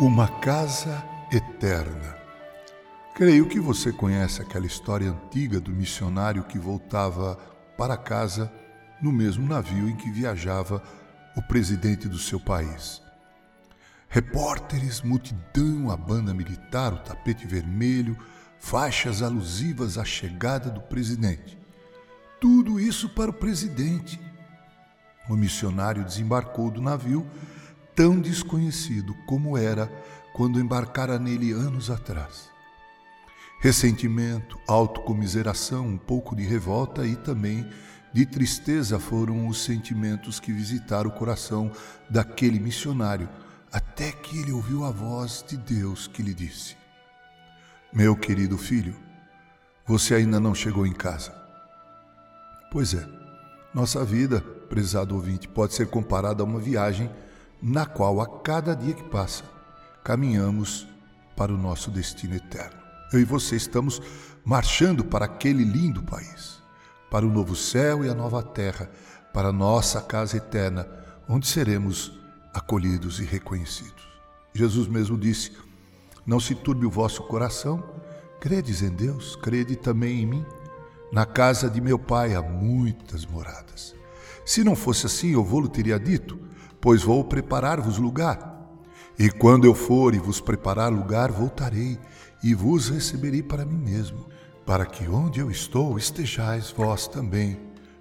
Uma casa eterna. Creio que você conhece aquela história antiga do missionário que voltava para casa no mesmo navio em que viajava o presidente do seu país. Repórteres, multidão, a banda militar, o tapete vermelho, faixas alusivas à chegada do presidente. Tudo isso para o presidente. O missionário desembarcou do navio tão desconhecido como era quando embarcara nele anos atrás. Ressentimento, autocomiseração, um pouco de revolta e também de tristeza foram os sentimentos que visitaram o coração daquele missionário, até que ele ouviu a voz de Deus que lhe disse: Meu querido filho, você ainda não chegou em casa. Pois é, nossa vida, prezado ouvinte, pode ser comparada a uma viagem na qual a cada dia que passa caminhamos para o nosso destino eterno. Eu e você estamos marchando para aquele lindo país, para o novo céu e a nova terra, para a nossa casa eterna, onde seremos acolhidos e reconhecidos. Jesus mesmo disse: Não se turbe o vosso coração, credes em Deus, crede também em mim. Na casa de meu pai há muitas moradas. Se não fosse assim, eu vou-lhe teria dito pois vou preparar-vos lugar. E quando eu for e vos preparar lugar, voltarei e vos receberei para mim mesmo, para que onde eu estou estejais vós também.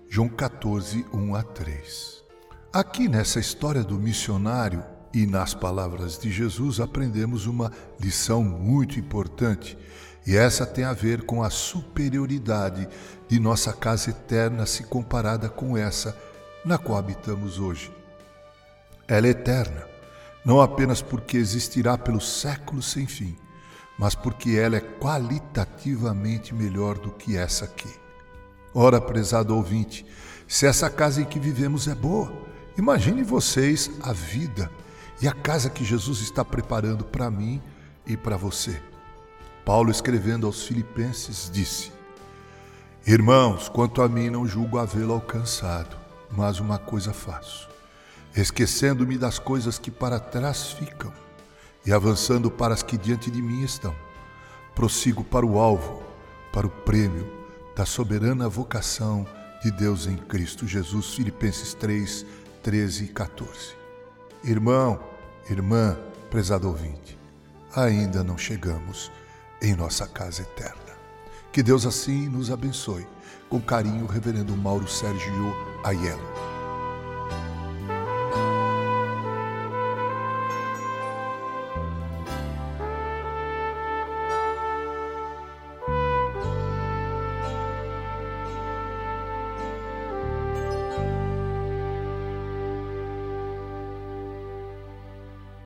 João 14, 1 a 3. Aqui nessa história do missionário e nas palavras de Jesus aprendemos uma lição muito importante, e essa tem a ver com a superioridade de nossa casa eterna se comparada com essa na qual habitamos hoje. Ela é eterna, não apenas porque existirá pelos séculos sem fim, mas porque ela é qualitativamente melhor do que essa aqui. Ora, prezado ouvinte, se essa casa em que vivemos é boa, imagine vocês a vida e a casa que Jesus está preparando para mim e para você. Paulo, escrevendo aos Filipenses, disse: Irmãos, quanto a mim, não julgo havê-lo alcançado, mas uma coisa faço esquecendo-me das coisas que para trás ficam e avançando para as que diante de mim estão. Prossigo para o alvo, para o prêmio da soberana vocação de Deus em Cristo Jesus. Filipenses 3, 13 e 14. Irmão, irmã, prezado ouvinte, ainda não chegamos em nossa casa eterna. Que Deus assim nos abençoe. Com carinho, Reverendo Mauro Sérgio Aiello.